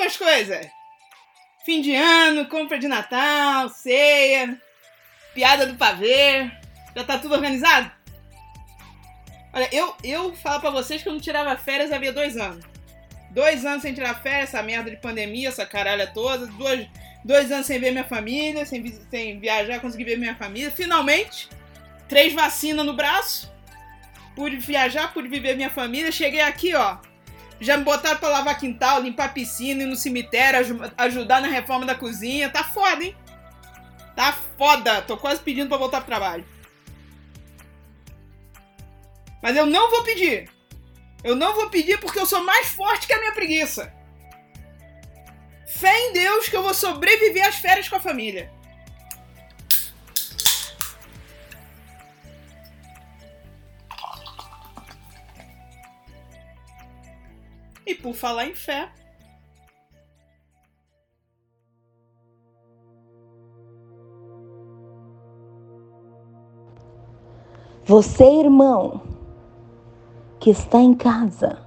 estão as coisas? Fim de ano, compra de Natal, ceia, piada do pavê. Já tá tudo organizado? Olha, eu, eu falo pra vocês que eu não tirava férias havia dois anos. Dois anos sem tirar férias, essa merda de pandemia, essa caralha toda. Dois, dois anos sem ver minha família, sem, sem viajar, consegui ver minha família. Finalmente, três vacinas no braço. Pude viajar, pude viver minha família. Cheguei aqui, ó. Já me botaram pra lavar quintal, limpar piscina, ir no cemitério, ajudar na reforma da cozinha. Tá foda, hein? Tá foda. Tô quase pedindo pra voltar pro trabalho. Mas eu não vou pedir. Eu não vou pedir porque eu sou mais forte que a minha preguiça. Fé em Deus que eu vou sobreviver às férias com a família. Por falar em fé, Você, irmão, que está em casa,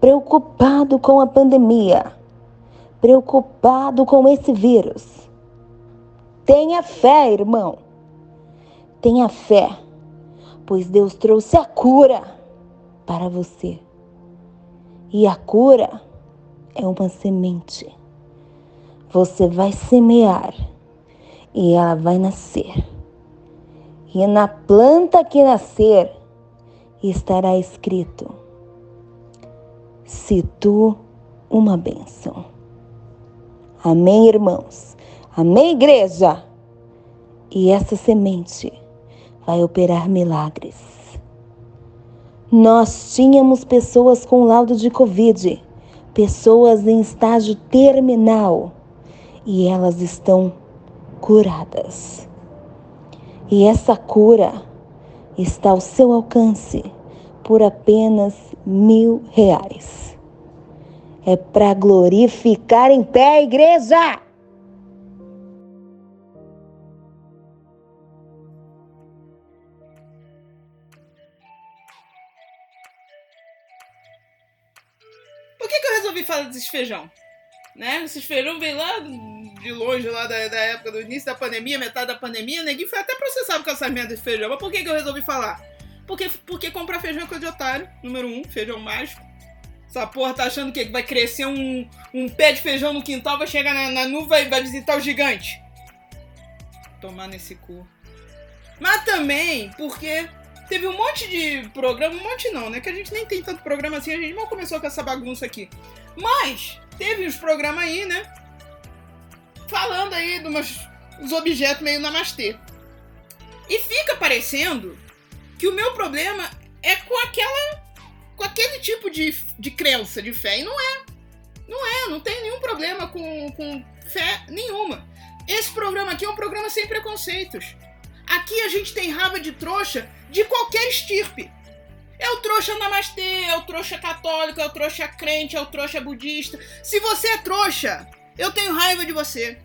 preocupado com a pandemia, preocupado com esse vírus. Tenha fé, irmão. Tenha fé, pois Deus trouxe a cura para você. E a cura é uma semente. Você vai semear e ela vai nascer. E na planta que nascer, estará escrito: Se tu uma bênção. Amém, irmãos? Amém, igreja? E essa semente vai operar milagres. Nós tínhamos pessoas com laudo de Covid, pessoas em estágio terminal, e elas estão curadas. E essa cura está ao seu alcance por apenas mil reais. É para glorificar em pé, igreja! Que, que eu resolvi falar desses feijão? Né? Esses feijão veio lá de longe, lá da, da época do início da pandemia, metade da pandemia, neguinho foi até processado com essa merda de feijão. Mas por que, que eu resolvi falar? Porque, porque comprar feijão é coisa de otário, número um, feijão mágico. Essa porra tá achando que vai crescer um, um pé de feijão no quintal, vai chegar na, na nuvem e vai visitar o gigante. Tomar nesse cu. Mas também porque teve um monte de programa, um monte não, né? Que a gente nem tem tanto programa assim, a gente mal começou com essa bagunça aqui. Mas teve uns programas aí, né? Falando aí de umas, uns objetos meio namastê. E fica parecendo que o meu problema é com aquela. com aquele tipo de, de crença, de fé. E não é. Não é, não tem nenhum problema com, com fé nenhuma. Esse programa aqui é um programa sem preconceitos. Aqui a gente tem raiva de trouxa de qualquer estirpe. É o trouxa namastê, é o trouxa católico, é o trouxa crente, é o trouxa budista. Se você é trouxa, eu tenho raiva de você.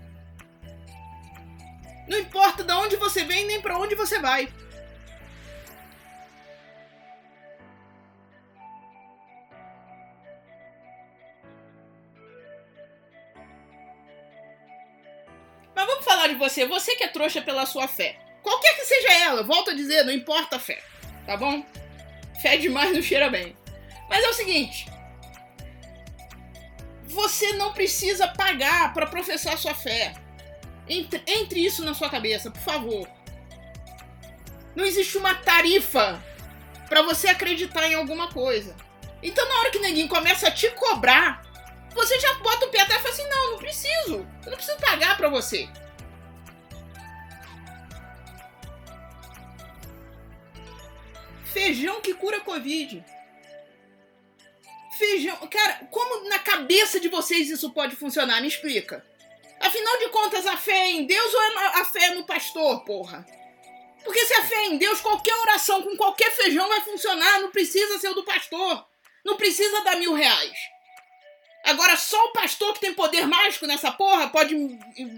Não importa de onde você vem nem para onde você vai. Mas vamos falar de você, você que é trouxa pela sua fé. Qualquer que seja ela, volto a dizer, não importa a fé, tá bom? Fé demais não cheira bem. Mas é o seguinte: você não precisa pagar para professar sua fé. Entre, entre isso na sua cabeça, por favor. Não existe uma tarifa para você acreditar em alguma coisa. Então, na hora que ninguém começa a te cobrar, você já bota o pé atrás e fala assim: não, não preciso. Eu não preciso pagar para você. Feijão que cura Covid. Feijão. Cara, como na cabeça de vocês isso pode funcionar? Me explica. Afinal de contas, a fé é em Deus ou é a fé é no pastor, porra? Porque se a fé é em Deus, qualquer oração com qualquer feijão vai funcionar. Não precisa ser o do pastor. Não precisa dar mil reais. Agora, só o pastor que tem poder mágico nessa porra pode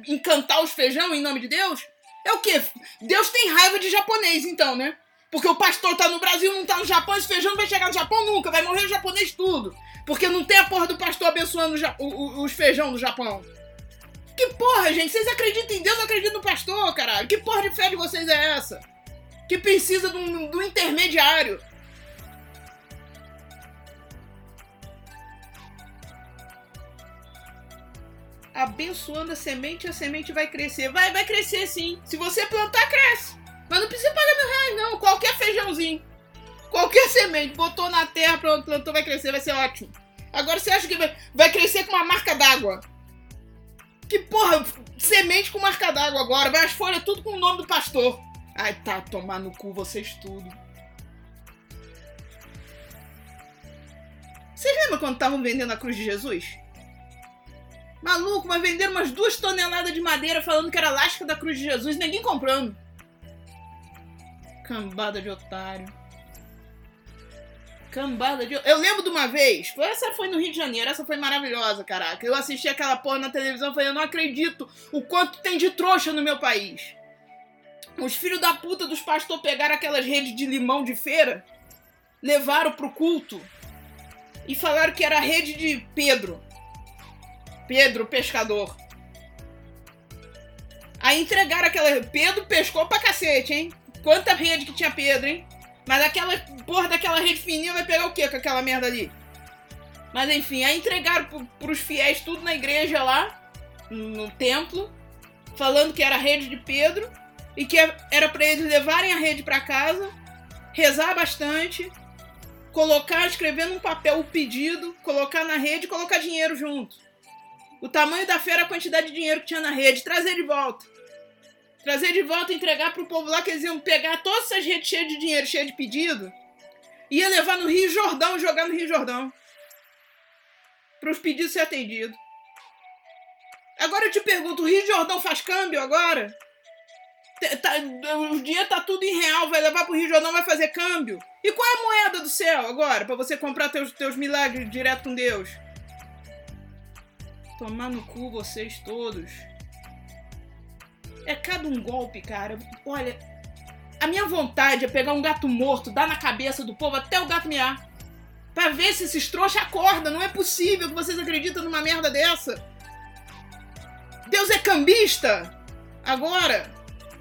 encantar os feijão em nome de Deus? É o quê? Deus tem raiva de japonês, então, né? Porque o pastor tá no Brasil, não tá no Japão, esse feijão não vai chegar no Japão nunca, vai morrer o japonês tudo. Porque não tem a porra do pastor abençoando os feijão do Japão. Que porra, gente? Vocês acreditam em Deus acreditam no pastor, caralho? Que porra de fé de vocês é essa? Que precisa de um, de um intermediário. Abençoando a semente, a semente vai crescer. Vai, vai crescer sim. Se você plantar, cresce. Mas não precisa pagar mil reais, não. Qualquer feijãozinho. Qualquer semente. Botou na terra, pronto, plantou, vai crescer, vai ser ótimo. Agora você acha que vai, crescer com uma marca d'água? Que porra, semente com marca d'água agora. Vai as folhas tudo com o nome do pastor. Ai, tá, tomar no cu vocês tudo. Vocês lembram quando estavam vendendo a cruz de Jesus? Maluco, mas venderam umas duas toneladas de madeira falando que era lasca da cruz de Jesus, ninguém comprando. Cambada de otário. Cambada de. Eu lembro de uma vez, essa foi no Rio de Janeiro, essa foi maravilhosa, caraca. Eu assisti aquela porra na televisão e falei, eu não acredito o quanto tem de trouxa no meu país. Os filhos da puta dos pastores pegaram aquelas redes de limão de feira, levaram pro culto e falaram que era a rede de Pedro. Pedro, pescador. Aí entregaram aquela. Pedro pescou pra cacete, hein? Quanta rede que tinha Pedro, hein? Mas aquela porra daquela rede fininha vai pegar o quê com aquela merda ali? Mas enfim, aí entregaram pro, pros fiéis tudo na igreja lá, no templo, falando que era a rede de Pedro e que era para eles levarem a rede para casa, rezar bastante, colocar, escrever num papel o pedido, colocar na rede e colocar dinheiro junto. O tamanho da fé era a quantidade de dinheiro que tinha na rede, trazer de volta trazer de volta e entregar pro povo lá que eles iam pegar todas essas redes cheias de dinheiro, cheias de pedido, ia levar no Rio Jordão, jogar no Rio Jordão. Para os pedidos ser atendidos. Agora eu te pergunto, o Rio Jordão faz câmbio agora? Tá, o dinheiro tá tudo em real, vai levar pro Rio Jordão, vai fazer câmbio. E qual é a moeda do céu agora, para você comprar teus, teus milagres direto com Deus? Tomar no cu vocês todos. É cada um golpe, cara. Olha, a minha vontade é pegar um gato morto, dar na cabeça do povo até o gato miar. Pra ver se esses trouxas acordam. Não é possível que vocês acreditem numa merda dessa. Deus é cambista. Agora.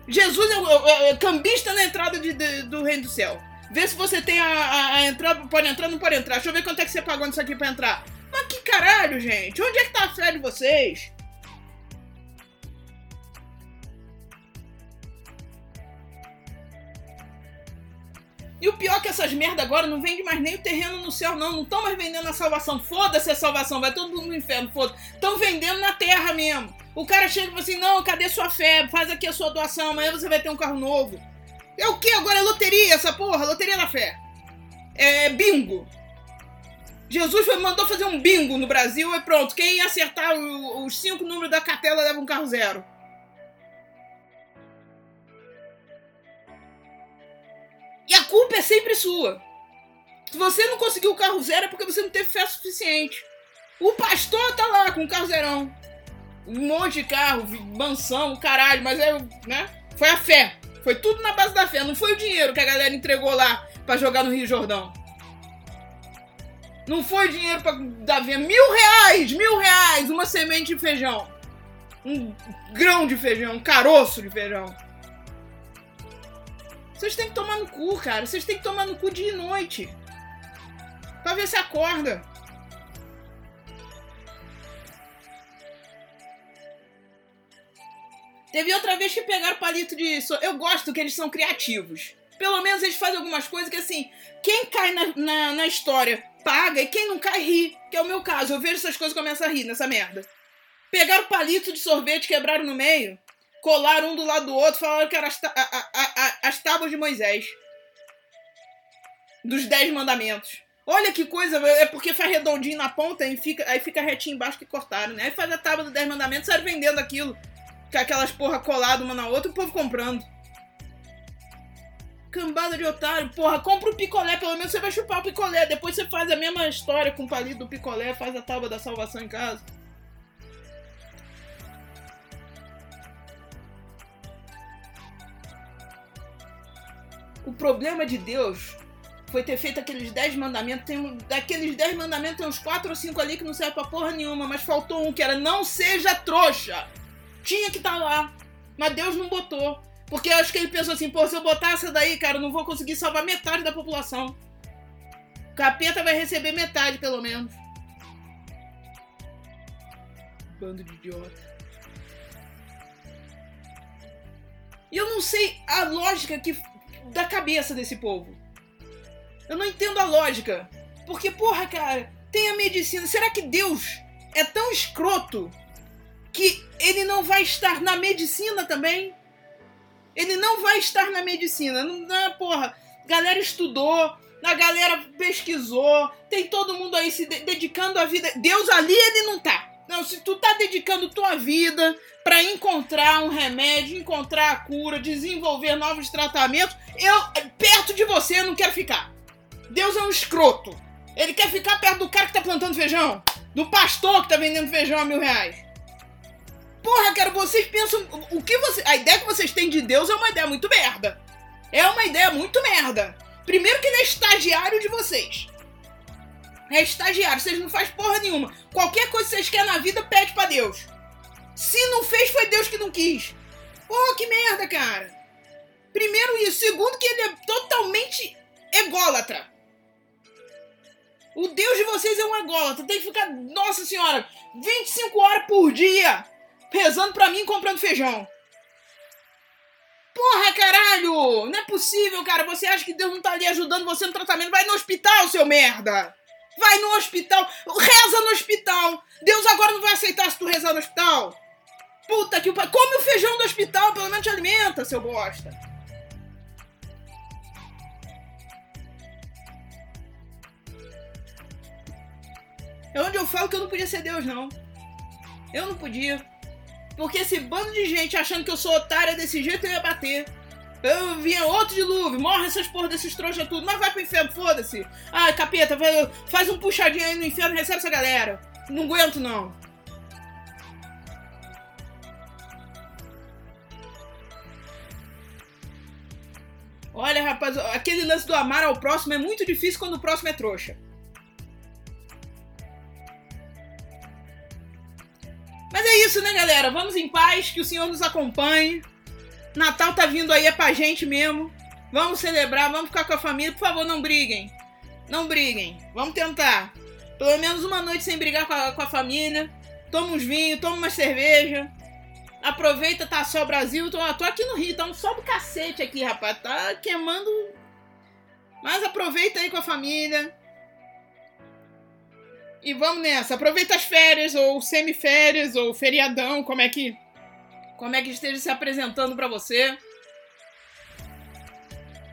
Jesus é, é, é cambista na entrada de, de, do reino do céu. Vê se você tem a, a, a, entrada. Pode entrar, não pode entrar. Deixa eu ver quanto é que você pagou nisso aqui pra entrar. Mas que caralho, gente? Onde é que tá a fé de vocês? E o pior é que essas merda agora não vende mais nem o terreno no céu, não. Não estão mais vendendo a salvação. Foda-se a salvação, vai todo mundo no inferno, foda Estão vendendo na terra mesmo. O cara chega e fala assim: não, cadê sua fé? Faz aqui a sua doação, amanhã você vai ter um carro novo. É o que agora? É loteria essa porra? Loteria da fé. É bingo. Jesus foi, mandou fazer um bingo no Brasil e pronto. Quem acertar os cinco números da cartela leva um carro zero. Culpa é sempre sua. Se você não conseguiu o carro zero é porque você não teve fé suficiente. O pastor tá lá com o carro zerão. Um monte de carro, mansão, caralho, mas é, né? Foi a fé. Foi tudo na base da fé. Não foi o dinheiro que a galera entregou lá para jogar no Rio Jordão. Não foi dinheiro pra dar venda. Mil reais! Mil reais! Uma semente de feijão. Um grão de feijão, um caroço de feijão. Vocês têm que tomar no cu, cara. Vocês têm que tomar no cu dia e noite. Pra ver se acorda. Teve outra vez que pegaram palito de. Eu gosto que eles são criativos. Pelo menos eles fazem algumas coisas que, assim, quem cai na, na, na história paga e quem não cai ri. Que é o meu caso. Eu vejo essas coisas e começo a rir nessa merda. Pegaram palito de sorvete, quebraram no meio colaram um do lado do outro, falaram que eram as, as tábuas de Moisés. Dos Dez Mandamentos. Olha que coisa, é porque faz redondinho na ponta e fica, aí fica retinho embaixo que cortaram, né? Aí faz a tábua dos Dez Mandamentos, sai vendendo aquilo. Com aquelas porra coladas uma na outra, o povo comprando. Cambada de otário, porra, compra o picolé, pelo menos você vai chupar o picolé. Depois você faz a mesma história com o palito do picolé, faz a tábua da salvação em casa. Problema de Deus foi ter feito aqueles 10 mandamentos. Tem, daqueles 10 mandamentos tem uns 4 ou 5 ali que não serve pra porra nenhuma, mas faltou um que era não seja trouxa. Tinha que estar tá lá. Mas Deus não botou. Porque eu acho que ele pensou assim, pô, se eu botar essa daí, cara, eu não vou conseguir salvar metade da população. O capeta vai receber metade, pelo menos. Bando de idiota. E eu não sei a lógica que da cabeça desse povo. Eu não entendo a lógica. Porque, porra, cara, tem a medicina. Será que Deus é tão escroto que ele não vai estar na medicina também? Ele não vai estar na medicina. Não, não porra. Galera estudou, a galera pesquisou, tem todo mundo aí se de dedicando a vida. Deus ali ele não tá. Não, se tu tá dedicando tua vida para encontrar um remédio, encontrar a cura, desenvolver novos tratamentos, eu perto de você eu não quero ficar. Deus é um escroto. Ele quer ficar perto do cara que tá plantando feijão, do pastor que tá vendendo feijão a mil reais. Porra, cara, vocês pensam. O que você. A ideia que vocês têm de Deus é uma ideia muito merda. É uma ideia muito merda. Primeiro que ele é estagiário de vocês. É estagiário, vocês não fazem porra nenhuma. Qualquer coisa que vocês querem na vida, pede pra Deus. Se não fez, foi Deus que não quis. Porra, que merda, cara. Primeiro isso. Segundo que ele é totalmente ególatra. O Deus de vocês é um ególatra. Tem que ficar, nossa senhora, 25 horas por dia rezando pra mim e comprando feijão. Porra, caralho! Não é possível, cara. Você acha que Deus não tá ali ajudando você no tratamento? Vai no hospital, seu merda! Vai no hospital! Reza no hospital! Deus agora não vai aceitar se tu rezar no hospital! Puta que pariu! Come o feijão do hospital, pelo menos te alimenta, seu bosta! É onde eu falo que eu não podia ser Deus, não. Eu não podia. Porque esse bando de gente achando que eu sou otária desse jeito, eu ia bater. Eu vinha outro dilúvio, morre essas porra desses trouxas tudo, mas vai pro inferno, foda-se. Ai, capeta, vai, faz um puxadinho aí no inferno, recebe essa galera. Não aguento, não. Olha, rapaz, aquele lance do amar ao próximo é muito difícil quando o próximo é trouxa. Mas é isso, né, galera? Vamos em paz, que o Senhor nos acompanhe. Natal tá vindo aí, é pra gente mesmo. Vamos celebrar, vamos ficar com a família. Por favor, não briguem. Não briguem. Vamos tentar. Pelo menos uma noite sem brigar com a, com a família. Toma uns vinhos, toma uma cerveja. Aproveita, tá só Brasil. Tô, tô aqui no Rio, tá um sol do cacete aqui, rapaz. Tá queimando. Mas aproveita aí com a família. E vamos nessa. Aproveita as férias, ou semiférias, ou feriadão, como é que. Como é que esteja se apresentando para você.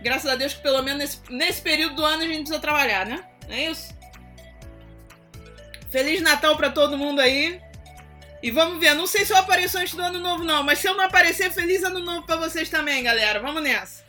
Graças a Deus que pelo menos nesse, nesse período do ano a gente precisa trabalhar, né? Não é isso? Feliz Natal para todo mundo aí. E vamos ver, não sei se eu apareço antes do ano novo não, mas se eu não aparecer, feliz ano novo para vocês também, galera. Vamos nessa.